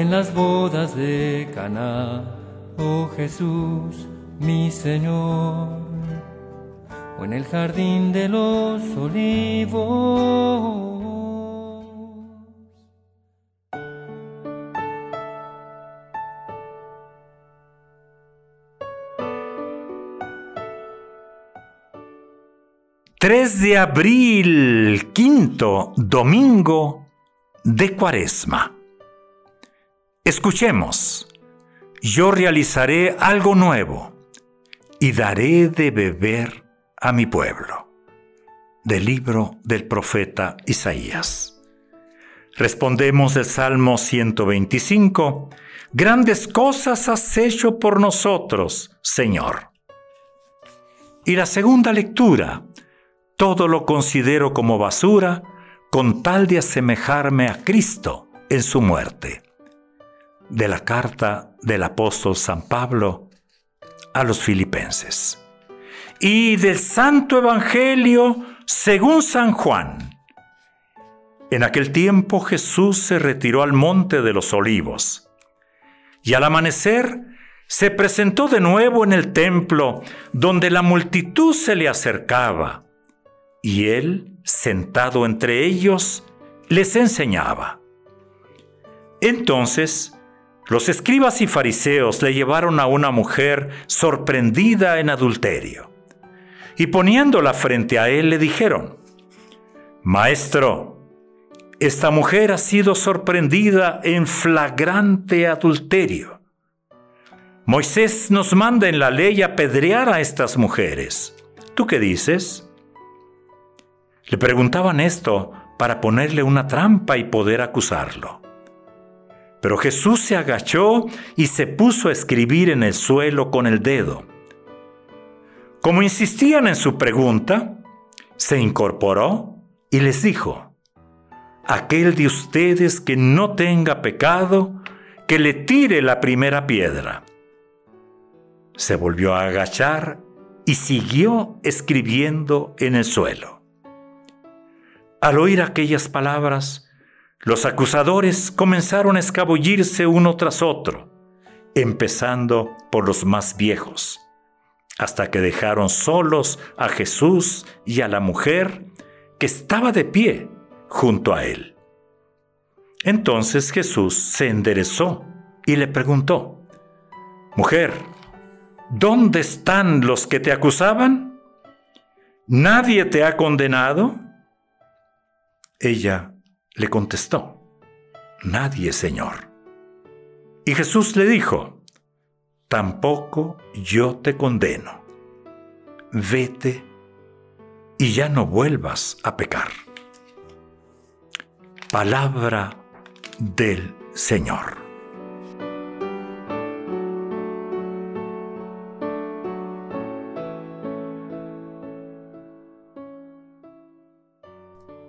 en las bodas de Caná, oh Jesús, mi Señor, o en el jardín de los olivos. 3 de abril, quinto domingo de Cuaresma. Escuchemos, yo realizaré algo nuevo y daré de beber a mi pueblo. Del libro del profeta Isaías. Respondemos el Salmo 125, grandes cosas has hecho por nosotros, Señor. Y la segunda lectura todo lo considero como basura con tal de asemejarme a Cristo en su muerte. De la carta del apóstol San Pablo a los filipenses. Y del Santo Evangelio según San Juan. En aquel tiempo Jesús se retiró al monte de los olivos y al amanecer se presentó de nuevo en el templo donde la multitud se le acercaba y él, sentado entre ellos, les enseñaba. Entonces, los escribas y fariseos le llevaron a una mujer sorprendida en adulterio, y poniéndola frente a él le dijeron, Maestro, esta mujer ha sido sorprendida en flagrante adulterio. Moisés nos manda en la ley apedrear a estas mujeres. ¿Tú qué dices? Le preguntaban esto para ponerle una trampa y poder acusarlo. Pero Jesús se agachó y se puso a escribir en el suelo con el dedo. Como insistían en su pregunta, se incorporó y les dijo, aquel de ustedes que no tenga pecado, que le tire la primera piedra. Se volvió a agachar y siguió escribiendo en el suelo. Al oír aquellas palabras, los acusadores comenzaron a escabullirse uno tras otro, empezando por los más viejos, hasta que dejaron solos a Jesús y a la mujer que estaba de pie junto a él. Entonces Jesús se enderezó y le preguntó, Mujer, ¿dónde están los que te acusaban? ¿Nadie te ha condenado? Ella le contestó, Nadie, Señor. Y Jesús le dijo, Tampoco yo te condeno. Vete y ya no vuelvas a pecar. Palabra del Señor.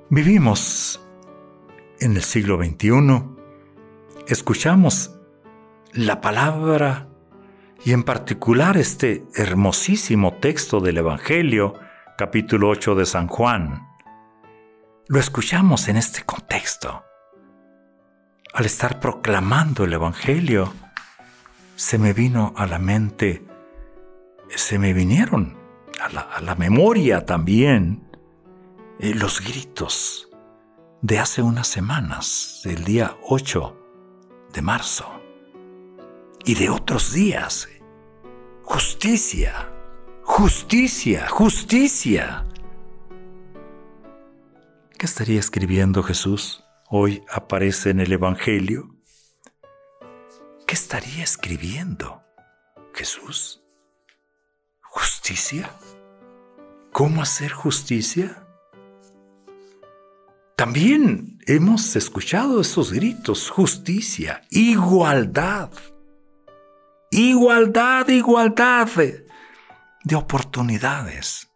Vivimos en el siglo XXI, escuchamos la palabra y en particular este hermosísimo texto del Evangelio, capítulo 8 de San Juan. Lo escuchamos en este contexto. Al estar proclamando el Evangelio, se me vino a la mente, se me vinieron a la, memoria también eh, los gritos de hace unas semanas, del día 8 de marzo, y de otros días. Justicia, justicia, justicia. ¿Qué estaría escribiendo Jesús? Hoy aparece en el Evangelio. ¿Qué estaría escribiendo Jesús? ¿Justicia? ¿Cómo hacer justicia? También hemos escuchado esos gritos, justicia, igualdad, igualdad, igualdad de, de oportunidades.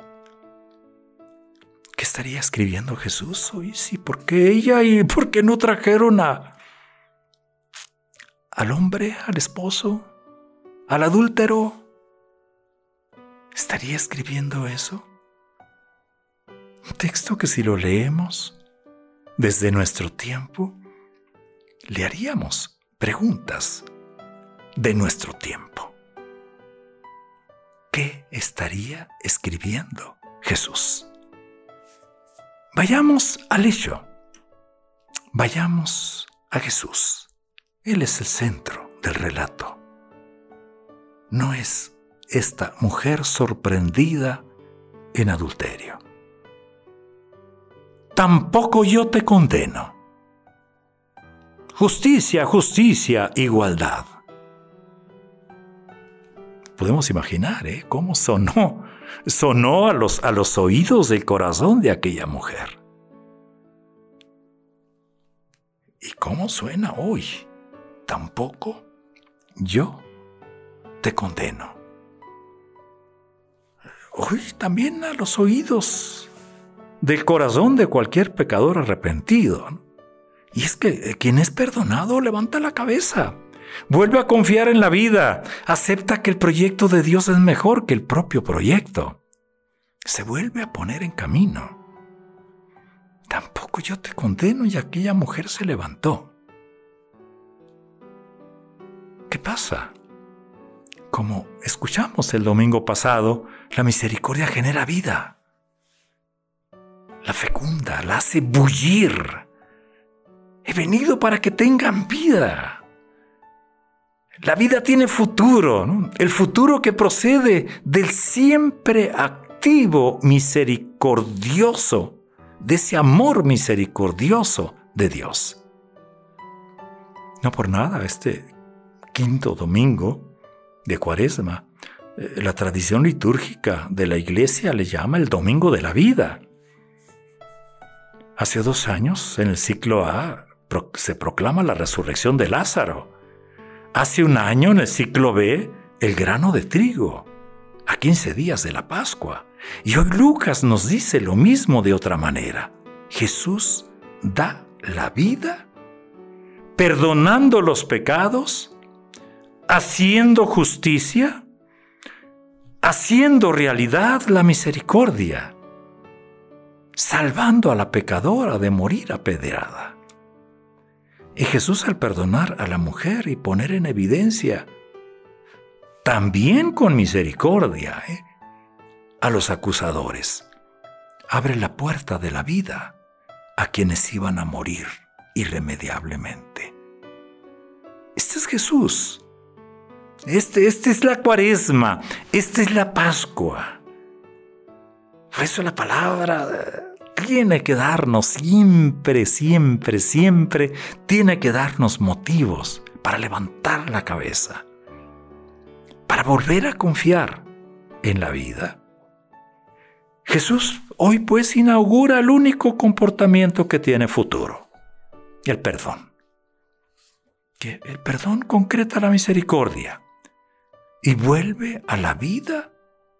¿Qué estaría escribiendo Jesús hoy? Sí, ¿por qué ella y por qué no trajeron a, al hombre, al esposo, al adúltero? ¿Estaría escribiendo eso? Un texto que si lo leemos desde nuestro tiempo, le haríamos preguntas de nuestro tiempo. ¿Qué estaría escribiendo Jesús? Vayamos al hecho. Vayamos a Jesús. Él es el centro del relato. No es esta mujer sorprendida en adulterio. Tampoco yo te condeno. Justicia, justicia, igualdad. Podemos imaginar ¿eh? cómo sonó sonó a los, a los oídos del corazón de aquella mujer. ¿Y cómo suena hoy? Tampoco yo te condeno. Hoy también a los oídos del corazón de cualquier pecador arrepentido. Y es que eh, quien es perdonado levanta la cabeza Vuelve a confiar en la vida. Acepta que el proyecto de Dios es mejor que el propio proyecto. Se vuelve a poner en camino. Tampoco yo te condeno y aquella mujer se levantó. ¿Qué pasa? Como escuchamos el domingo pasado, la misericordia genera vida. La fecunda, la hace bullir. He venido para que tengan vida. La vida tiene futuro, el futuro que procede del siempre activo misericordioso, de ese amor misericordioso de Dios. No por nada, este quinto domingo de Cuaresma, eh, la tradición litúrgica de la iglesia le llama el Domingo de la Vida. Hace dos años, en el ciclo A, se proclama la resurrección de Lázaro Hace un año en el ciclo B, el grano de trigo, a 15 días de la Pascua. Y hoy Lucas nos dice lo mismo de otra manera. Jesús da la vida, perdonando los pecados, haciendo justicia, haciendo realidad la misericordia, salvando a la pecadora de morir apedreada. Y Jesús al perdonar a la mujer y poner en evidencia, también con misericordia, ¿eh? a los acusadores, abre la puerta de la vida a quienes iban a morir irremediablemente. Este es Jesús. Este, este es la cuaresma. Esta es la Pascua. Por eso la palabra tiene que darnos siempre, siempre, siempre, tiene que darnos motivos para levantar la cabeza, para volver a confiar en la vida. Jesús hoy pues inaugura el único comportamiento que tiene futuro, el perdón. Que el perdón concreta la misericordia y vuelve a la vida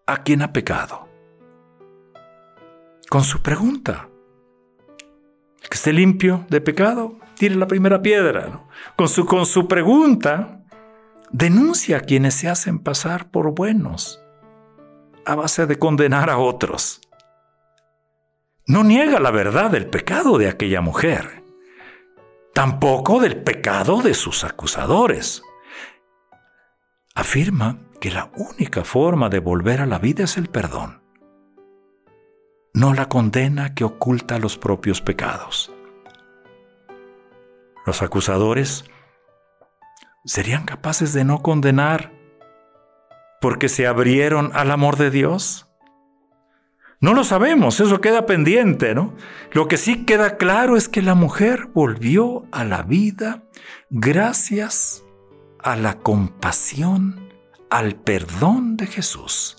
a quien ha pecado con su pregunta. El que esté limpio de pecado, tire la primera piedra. Con, su, con su pregunta, denuncia a quienes se hacen pasar por buenos a base de condenar a otros. No niega la verdad del pecado de aquella mujer, tampoco del pecado de sus acusadores. Afirma que la única forma de volver a la vida es el perdón no la condena que oculta los propios pecados. Los acusadores serían capaces de no condenar porque se abrieron al amor de Dios. No lo sabemos, eso queda pendiente, ¿no? Lo que sí queda claro es que la mujer volvió a la vida gracias a la compasión, al perdón de Jesús.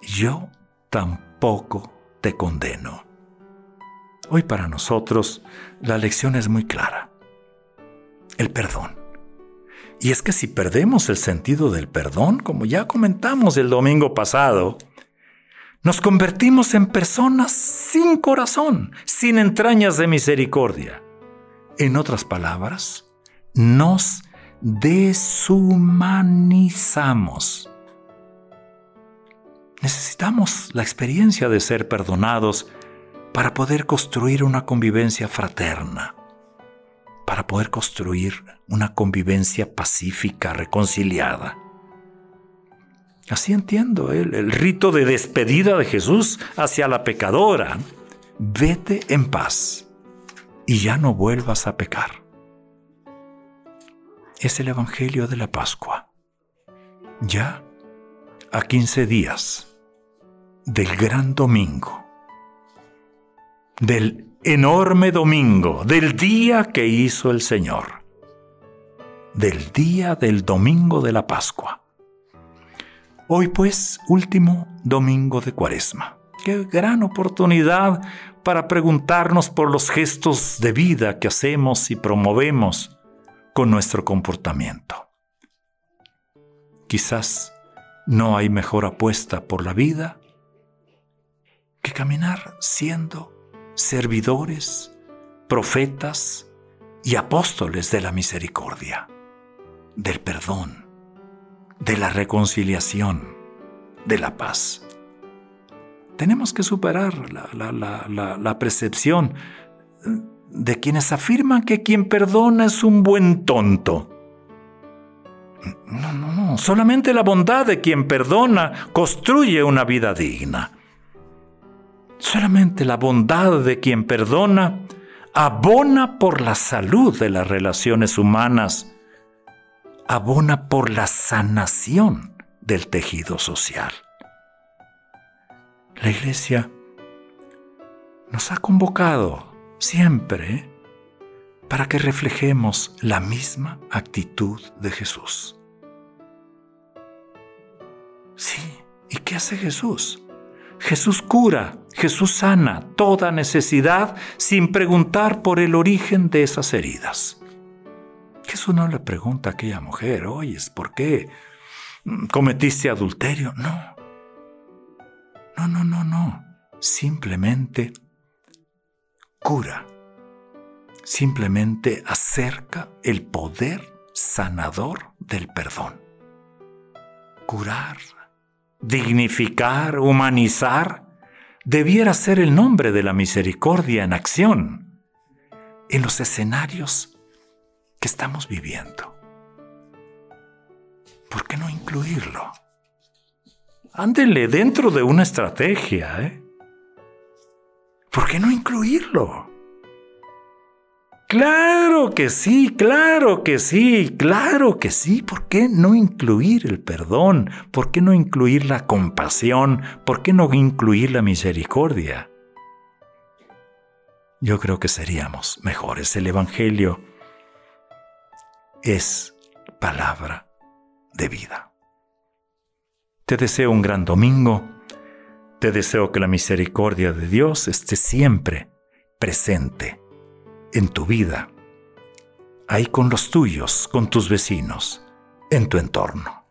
Yo tampoco poco te condeno. Hoy para nosotros la lección es muy clara. El perdón. Y es que si perdemos el sentido del perdón, como ya comentamos el domingo pasado, nos convertimos en personas sin corazón, sin entrañas de misericordia. En otras palabras, nos deshumanizamos. Necesitamos la experiencia de ser perdonados para poder construir una convivencia fraterna, para poder construir una convivencia pacífica, reconciliada. Así entiendo el, el rito de despedida de Jesús hacia la pecadora. Vete en paz y ya no vuelvas a pecar. Es el Evangelio de la Pascua. Ya a 15 días del gran domingo, del enorme domingo, del día que hizo el Señor, del día del domingo de la Pascua. Hoy pues, último domingo de Cuaresma. Qué gran oportunidad para preguntarnos por los gestos de vida que hacemos y promovemos con nuestro comportamiento. Quizás no hay mejor apuesta por la vida caminar siendo servidores, profetas y apóstoles de la misericordia, del perdón, de la reconciliación, de la paz. Tenemos que superar la, percepción de quienes afirman que quien perdona es un buen tonto. No, no, no. Solamente la bondad de quien perdona construye una vida digna. Solamente la bondad de quien perdona abona por la salud de las relaciones humanas, abona por la sanación del tejido social. La iglesia nos ha convocado siempre para que reflejemos la misma actitud de Jesús. Sí, ¿y qué hace Jesús? Jesús cura, Jesús sana toda necesidad sin preguntar por el origen de esas heridas. Jesús no le pregunta a aquella mujer, oyes, ¿por qué cometiste adulterio? No. No, no, no, no. Simplemente cura. Simplemente acerca el poder sanador del perdón. Curar, dignificar, humanizar, debiera ser el nombre de la misericordia en acción en los escenarios que estamos viviendo. ¿Por qué no incluirlo? Ándenle dentro de una estrategia, ¿eh? ¿Por qué no incluirlo? Claro que sí, claro que sí, claro que sí. ¿Por qué no incluir el perdón? ¿Por qué no incluir la compasión? ¿Por qué no incluir la misericordia? Yo creo que seríamos mejores. El Evangelio es palabra de vida. Te deseo un gran domingo. Te deseo que la misericordia de Dios esté siempre presente en tu vida, ahí con los tuyos, con tus vecinos, en tu entorno.